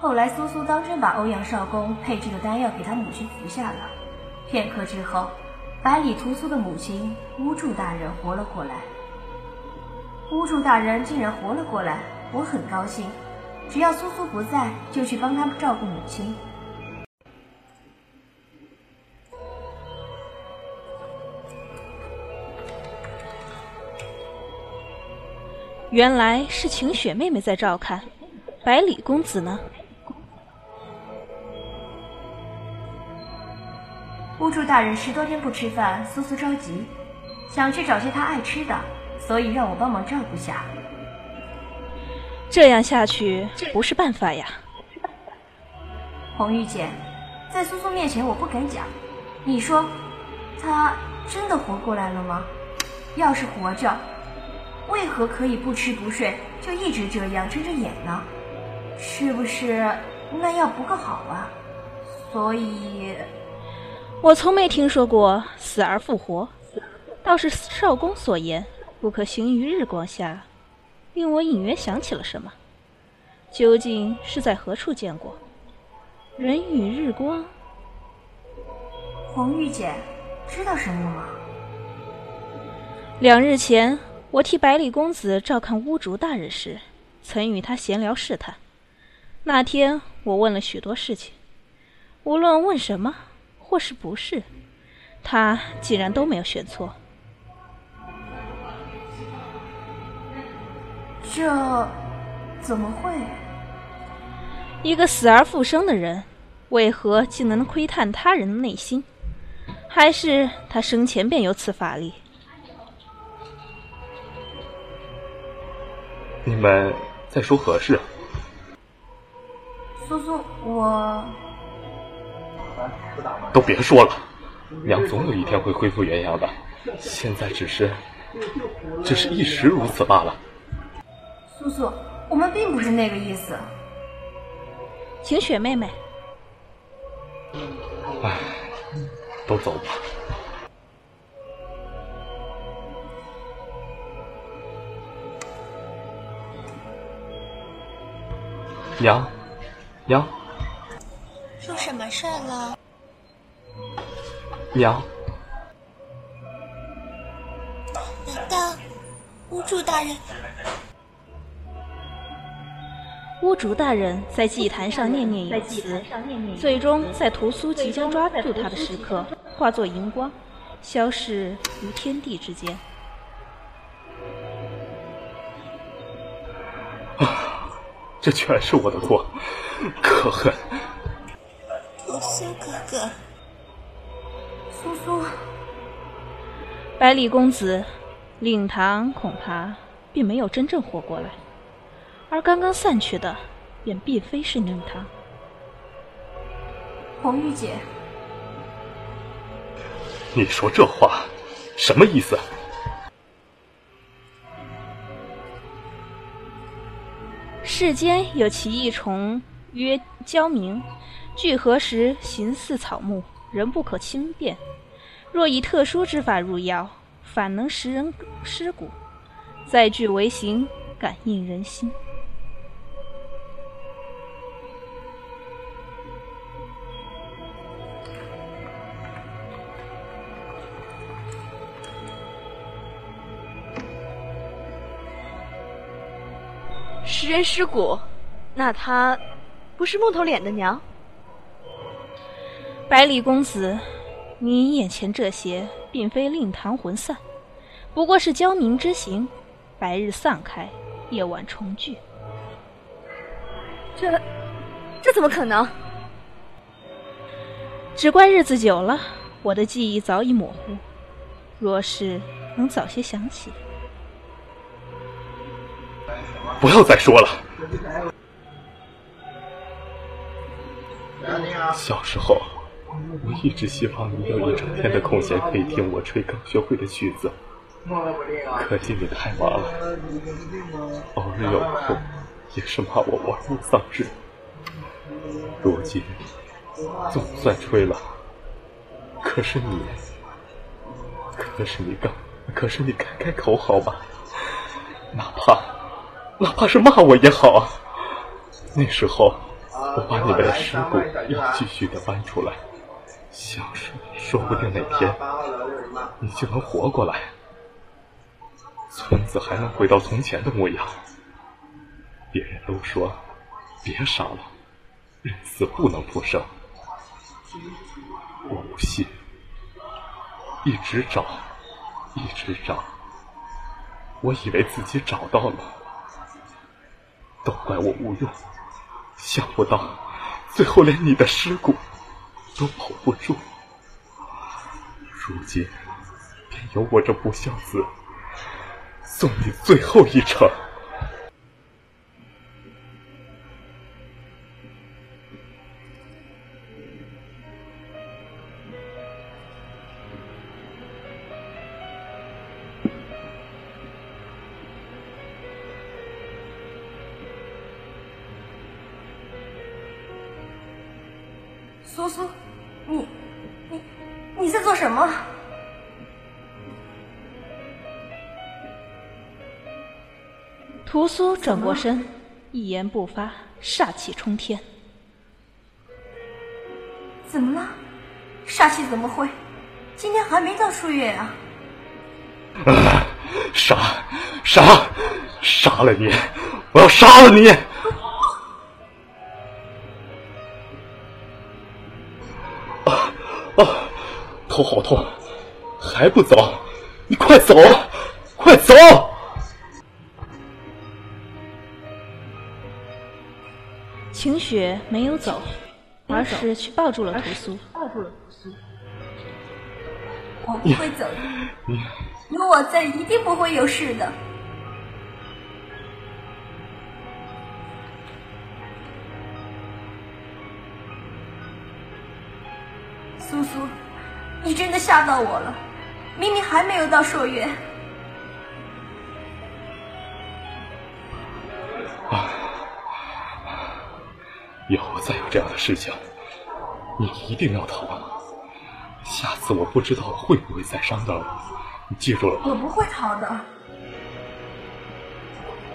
后来苏苏当真把欧阳少恭配制的丹药给他母亲服下了。片刻之后，百里屠苏的母亲巫祝大人活了过来。巫祝大人竟然活了过来，我很高兴。只要苏苏不在，就去帮他照顾母亲。原来是晴雪妹妹在照看，百里公子呢？乌柱大人十多天不吃饭，苏苏着急，想去找些他爱吃的，所以让我帮忙照顾下。这样下去不是办法呀，红玉姐，在苏苏面前我不敢讲，你说，他真的活过来了吗？要是活着。为何可以不吃不睡就一直这样睁着眼呢？是不是那药不够好啊？所以，我从没听说过死而复活，倒是少公所言不可行于日光下，令我隐约想起了什么。究竟是在何处见过？人与日光？红玉姐知道什么吗？两日前。我替百里公子照看巫竹大人时，曾与他闲聊试探。那天我问了许多事情，无论问什么或是不是，他竟然都没有选错。这怎么会？一个死而复生的人，为何竟能窥探他人的内心？还是他生前便有此法力？你们在说何事？苏苏，我都别说了，娘总有一天会恢复原样的，现在只是，只是一时如此罢了。叔叔，我们并不是那个意思。晴雪妹妹，唉，都走吧。娘，娘，娘，难道巫祝大人？巫竹大人在祭坛上念念有词，最终在屠苏即将抓住他的时刻，化作荧光，消逝于天地之间。啊 这全是我的错，可恨！百里公子，令堂恐怕并没有真正活过来，而刚刚散去的，便并非是令堂。红玉姐，你说这话什么意思？世间有奇异虫曰蛟明，聚合时形似草木，人不可轻辨。若以特殊之法入药，反能食人尸骨，再具为形，感应人心。食人尸骨，那他不是木头脸的娘？百里公子，你眼前这些并非令堂魂散，不过是焦明之行，白日散开，夜晚重聚。这，这怎么可能？只怪日子久了，我的记忆早已模糊。若是能早些想起。不要再说了。小时候，我一直希望你有一整天的空闲可以听我吹刚学会的曲子。可惜你太忙了，偶尔有空也是骂我玩物丧志。如今总算吹了，可是你，可是你刚，可是你开开口好吧，哪怕。哪怕是骂我也好，那时候我把你们的尸骨要继续的搬出来，想说，说不定哪天你就能活过来，村子还能回到从前的模样。别人都说别傻了，人死不能复生，我不信，一直找，一直找，我以为自己找到了，都怪我无用。想不到，最后连你的尸骨都保不住。如今，便由我这不孝子送你最后一程。苏苏，在做什么？屠苏转过身，一言不发，煞气冲天。怎么了？煞气怎么会？今天还没到数月啊！啊！杀！杀！杀了你！我要杀了你！啊！头好痛，还不走？你快走，快走！晴雪没有走，而是去抱住了屠苏。抱住了屠苏。我不会走的，有我在，一定不会有事的。苏苏，你真的吓到我了！明明还没有到朔月。啊！以后再有这样的事情，你一定要逃。下次我不知道会不会再伤到你，你记住了吗？我不会逃的。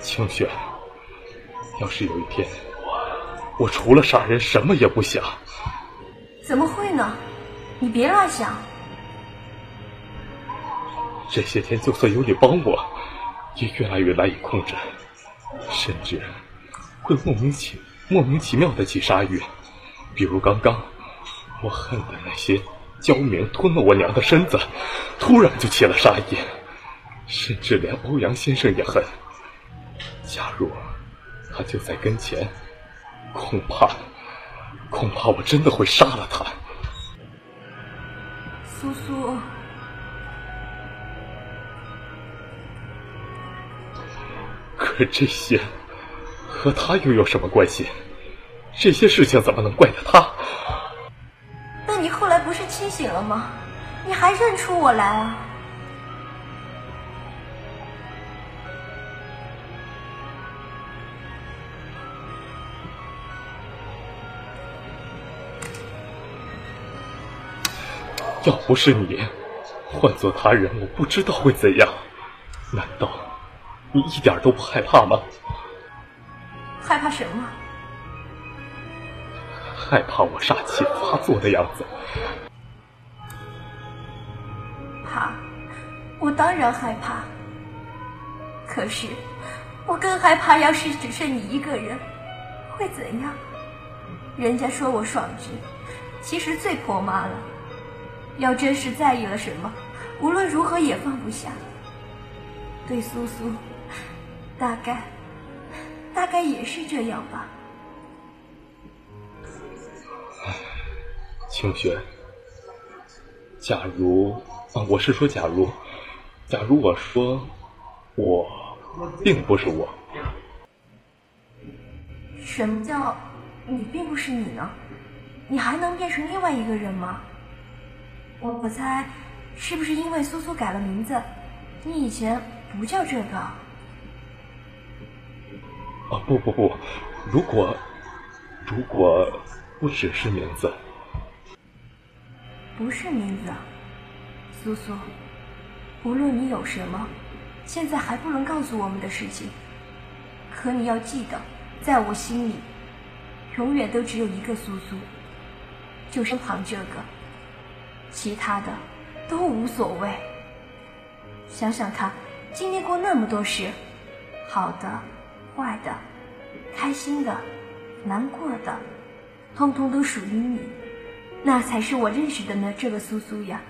清雪，要是有一天我除了杀人什么也不想？你别乱想。这些天就算有你帮我，也越来越难以控制，甚至会莫名其莫名其妙的起杀欲。比如刚刚，我恨的那些焦明吞了我娘的身子，突然就起了杀意，甚至连欧阳先生也恨。假如他就在跟前，恐怕恐怕我真的会杀了他。苏苏，可这些和他又有什么关系？这些事情怎么能怪得他？那你后来不是清醒了吗？你还认出我来啊？要不是你，换做他人，我不知道会怎样。难道你一点都不害怕吗？害怕什么？害怕我煞气发作的样子。怕，我当然害怕。可是，我更害怕，要是只剩你一个人，会怎样？人家说我爽直，其实最婆妈了。要真是在意了什么，无论如何也放不下。对苏苏，大概，大概也是这样吧。清雪，假如啊，我是说，假如，假如我说我并不是我，什么叫你并不是你呢？你还能变成另外一个人吗？我我猜，是不是因为苏苏改了名字？你以前不叫这个。啊不不不，如果如果不只是名字，不是名字，苏苏，无论你有什么，现在还不能告诉我们的事情，可你要记得，在我心里，永远都只有一个苏苏，就身旁这个，其他的都无所谓。想想看，经历过那么多事，好的、坏的、开心的、难过的，通通都属于你，那才是我认识的呢这个苏苏呀。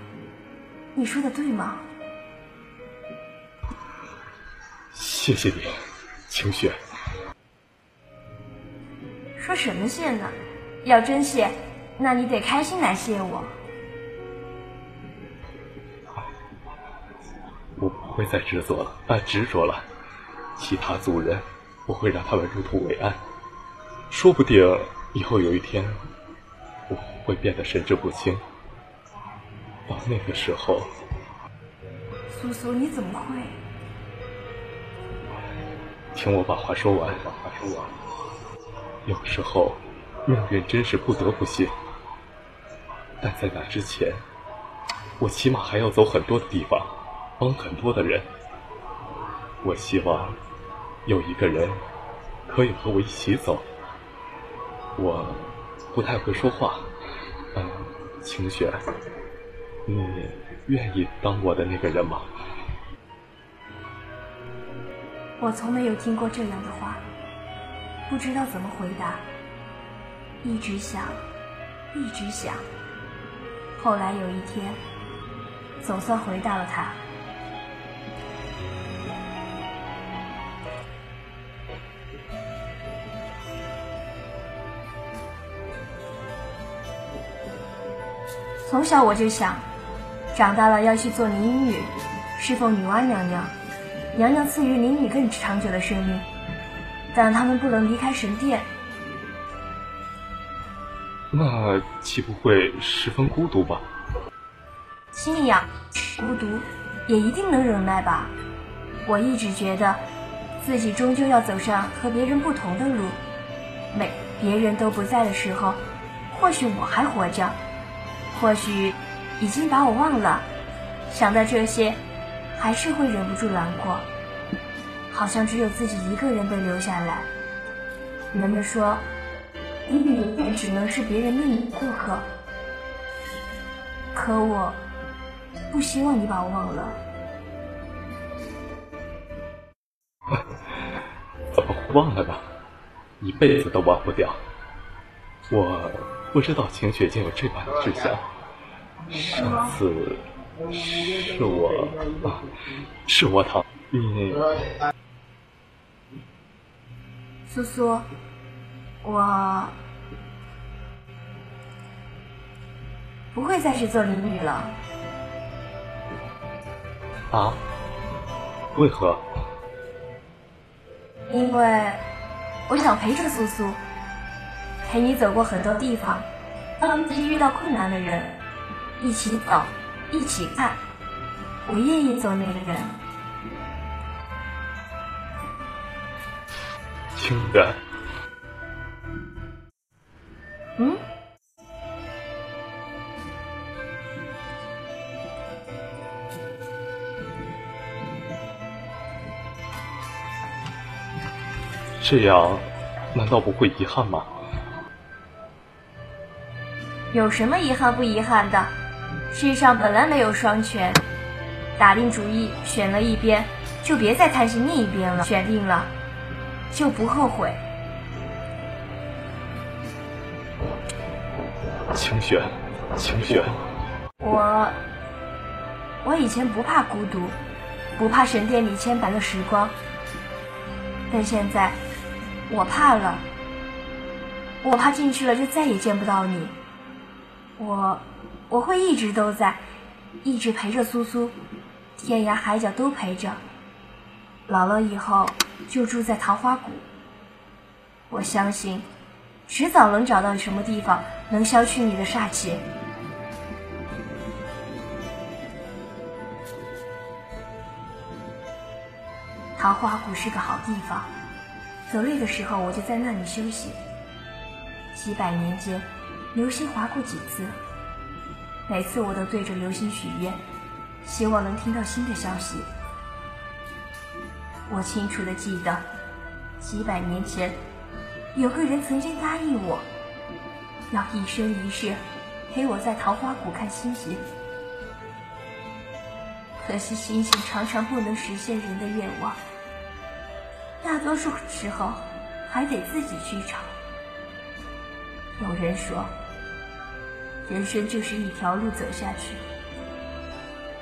你说的对吗？谢谢你，清雪。说什么谢呢？要真谢，那你得开心来谢我。会再执着了，啊，执着了。其他族人，我会让他们入土为安。说不定以后有一天，我会变得神志不清。到那个时候，苏苏，你怎么会？听我把话说完。把话说完。有时候，命运真是不得不信。但在那之前，我起码还要走很多的地方。帮很多的人，我希望有一个人可以和我一起走。我不太会说话，嗯，晴雪，你愿意当我的那个人吗？我从没有听过这样的话，不知道怎么回答，一直想，一直想，后来有一天，总算回答了他。从小我就想，长大了要去做灵女，侍奉女娲娘娘，娘娘赐予灵女更长久的生命，但他们不能离开神殿。那岂不会十分孤独吧？信仰孤独，也一定能忍耐吧？我一直觉得，自己终究要走上和别人不同的路。每别人都不在的时候，或许我还活着。或许已经把我忘了，想到这些，还是会忍不住难过。好像只有自己一个人被留下来。人们说，你永远只能是别人命运的过客。可我不希望你把我忘了。怎 么忘了呢？一辈子都忘不掉。我。不知道晴雪竟有这般的志向。上次是我，是我唐你。苏苏，我不会再去做灵女了。啊？为何？因为我想陪着苏苏。陪你走过很多地方，当自己遇到困难的人，一起走，一起看。我愿意做那个人。清远。嗯？这样，难道不会遗憾吗？有什么遗憾不遗憾的？世上本来没有双全，打定主意选了一边，就别再贪心另一边了。选定了，就不后悔。清雪，清雪，我我以前不怕孤独，不怕神殿里千百的时光，但现在我怕了，我怕进去了就再也见不到你。我我会一直都在，一直陪着苏苏，天涯海角都陪着。老了以后就住在桃花谷。我相信，迟早能找到什么地方能消去你的煞气。桃花谷是个好地方，走累的时候我就在那里休息。几百年间。流星划过几次，每次我都对着流星许愿，希望能听到新的消息。我清楚的记得，几百年前，有个人曾经答应我，要一生一世陪我在桃花谷看星星。可惜星星常常不能实现人的愿望，大多数时候还得自己去找。有人说，人生就是一条路走下去，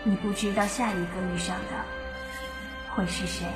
你不知道下一个遇上的会是谁。